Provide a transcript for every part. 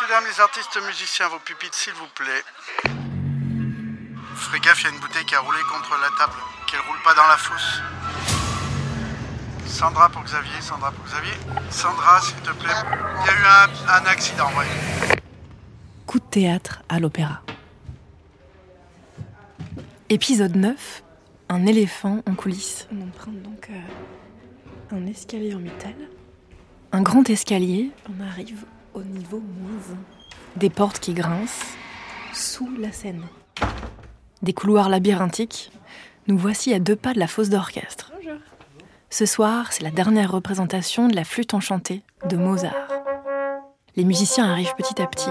Messieurs, dames, les artistes musiciens, vos pupitres, s'il vous plaît. Ferez gaffe, il y a une bouteille qui a roulé contre la table. Qu'elle roule pas dans la fosse. Sandra pour Xavier, Sandra pour Xavier. Sandra, s'il te plaît. Il y a eu un, un accident, ouais. Coup de théâtre à l'opéra. Épisode 9. Un éléphant en coulisses. On emprunte donc euh, un escalier en métal. Un grand escalier. On arrive au niveau moins 1. Des portes qui grincent sous la scène. Des couloirs labyrinthiques. Nous voici à deux pas de la fosse d'orchestre. Ce soir, c'est la dernière représentation de la flûte enchantée de Mozart. Les musiciens arrivent petit à petit.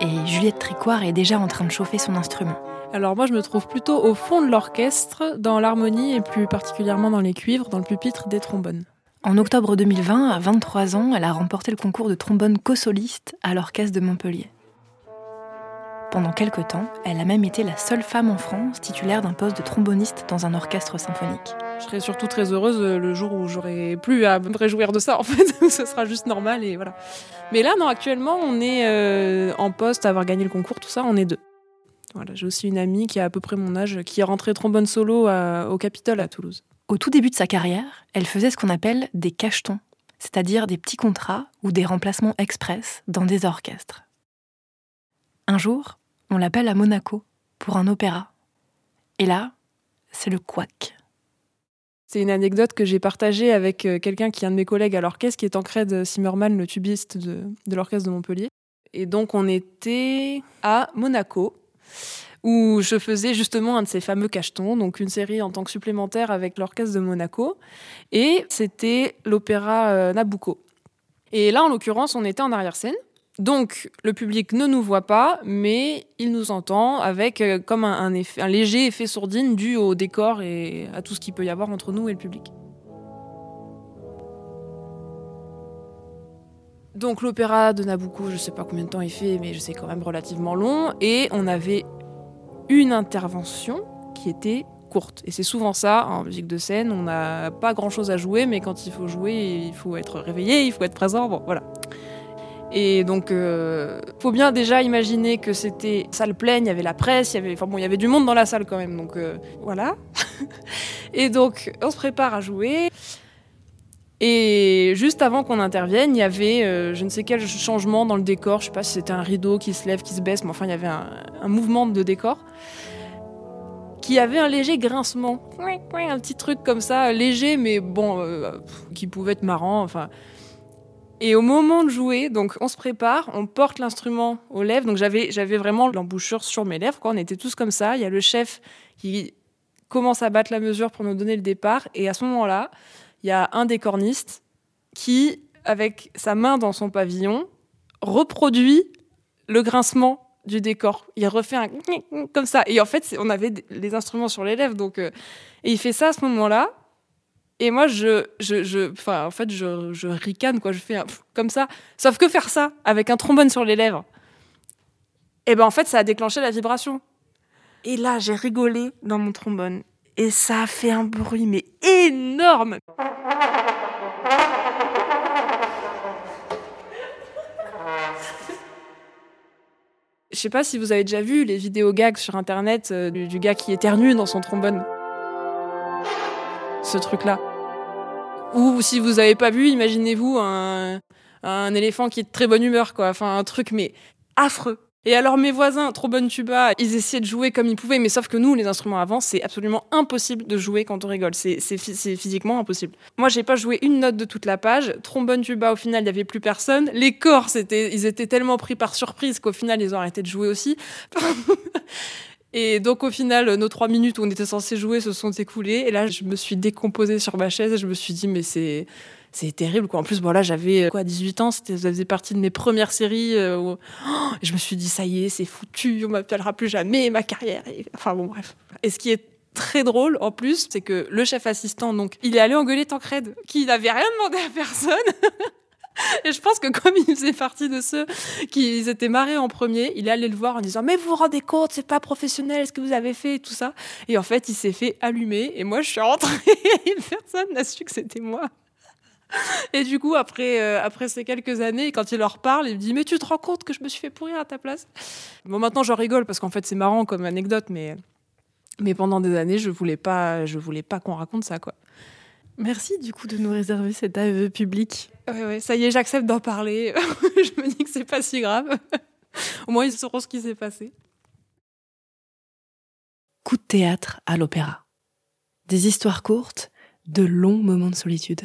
Et Juliette Tricoire est déjà en train de chauffer son instrument. Alors moi je me trouve plutôt au fond de l'orchestre, dans l'harmonie et plus particulièrement dans les cuivres, dans le pupitre des trombones. En octobre 2020, à 23 ans, elle a remporté le concours de trombone co-soliste à l'orchestre de Montpellier. Pendant quelque temps, elle a même été la seule femme en France titulaire d'un poste de tromboniste dans un orchestre symphonique. Je serai surtout très heureuse le jour où j'aurai plus à me réjouir de ça en fait, ce sera juste normal et voilà. Mais là non, actuellement on est euh, en poste à avoir gagné le concours, tout ça, on est deux. Voilà, j'ai aussi une amie qui a à peu près mon âge, qui est rentrée trombone solo à- au Capitole à Toulouse. Au tout début de sa carrière, elle faisait ce qu'on appelle des cachetons, c'est-à-dire des petits contrats ou des remplacements express dans des orchestres. Un jour, on l'appelle à Monaco pour un opéra. Et là, c'est le couac. C'est une anecdote que j'ai partagée avec euh, quelqu'un qui est un de mes collègues à l'orchestre, qui est Tancred Zimmermann, le tubiste de l'orchestre de Montpellier. Et donc on était à Monaco, où je faisais justement un de ces fameux cachetons, donc une série en tant que supplémentaire avec l'orchestre de Monaco. Et c'était l'opéra euh, Nabucco. Et là, en l'occurrence, on était en arrière-scène. Donc, le public ne nous voit pas, mais il nous entend avec euh, comme un, effet- un léger effet sourdine dû au décor et à tout ce qu'il peut y avoir entre nous et le public. Donc l'opéra de Nabucco, je sais pas combien de temps il fait, mais je sais quand même relativement long. Et on avait une intervention qui était courte. Et c'est souvent ça en musique de scène. On n'a pas grand chose à jouer, mais quand il faut jouer, il faut être réveillé, il faut être présent. Bon, voilà. Et donc, euh, faut bien déjà imaginer que c'était salle pleine, il y avait la presse, il y avait, enfin bon, il y avait du monde dans la salle quand même. Donc euh, voilà. et donc, on se prépare à jouer. Et juste avant qu'on intervienne, il y avait euh, je ne sais quel changement dans le décor. Je sais pas si c'était un rideau qui se lève, qui se baisse, mais enfin, il y avait un, mouvement de décor qui avait un léger grincement. Un petit truc comme ça, léger, mais bon, euh, qui pouvait être marrant. Enfin. Et au moment de jouer, donc on se prépare, on porte l'instrument aux lèvres. Donc j'avais, j'avais vraiment l'embouchure sur mes lèvres. On était tous comme ça. Il y a le chef qui commence à battre la mesure pour nous donner le départ. Et à ce moment-là, il y a un des cornistes qui, avec sa main dans son pavillon, reproduit le grincement du décor. Il refait un comme ça. Et en fait, on avait les instruments sur les lèvres, donc euh, et il fait ça à ce moment-là. Et moi, je, je, je, en fait, je, je ricane quoi. Je fais un comme ça. Sauf que faire ça avec un trombone sur les lèvres, et ben en fait, ça a déclenché la vibration. Et là, j'ai rigolé dans mon trombone. Et ça fait un bruit, mais énorme. Je sais pas si vous avez déjà vu les vidéos gags sur internet euh, du, gars qui éternue dans son trombone. Ce truc-là. Ou si vous avez pas vu, imaginez-vous un, un éléphant qui est de très bonne humeur, quoi. Enfin, un truc, mais affreux. Et alors mes voisins, trop bonne tuba, ils essayaient de jouer comme ils pouvaient, mais sauf que nous, les instruments avant, c'est absolument impossible de jouer quand on rigole. C'est c'est phy- c'est physiquement impossible. Moi, j'ai pas joué une note de toute la page. Trombone tuba, au final, il y avait plus personne. Les corps, ils étaient tellement pris par surprise qu'au final, ils ont arrêté de jouer aussi. Et donc au final, nos trois minutes où on était censé jouer se sont écoulées. Et là, je me suis décomposée sur ma chaise et je me suis dit, mais c'est c'est terrible quoi. En plus, voilà, j'avais euh, quoi 18 ans, ça faisait partie de mes premières séries. euh, où- Oh, je me suis dit, ça y est, c'est foutu, on m'appellera plus jamais ma carrière. Enfin bon, bref. Et ce qui est très drôle en plus, c'est que le chef assistant, donc, il est allé engueuler Tancred, qui n'avait rien demandé à personne. Et je pense que comme il faisait partie de ceux qui étaient marrés en premier, il est allé le voir en disant mais vous vous rendez compte c'est pas professionnel ce que vous avez fait et tout ça et en fait il s'est fait allumer et moi je suis rentrée et personne n'a su que c'était moi Et du coup, après, euh, après ces quelques années, quand il leur parle, il me dit Mais tu te rends compte que je me suis fait pourrir à ta place? Bon, maintenant, j'en rigole parce qu'en fait, c'est marrant comme anecdote, mais, mais pendant des années, je voulais pas, je voulais pas qu'on raconte ça, quoi. Merci du coup de nous réserver cet aveu public. Ouais, ouais, ça y est, j'accepte d'en parler. je me dis que c'est pas si grave. Au moins, ils sauront ce qui s'est passé. Coup de théâtre à l'opéra. Des histoires courtes, de longs moments de solitude.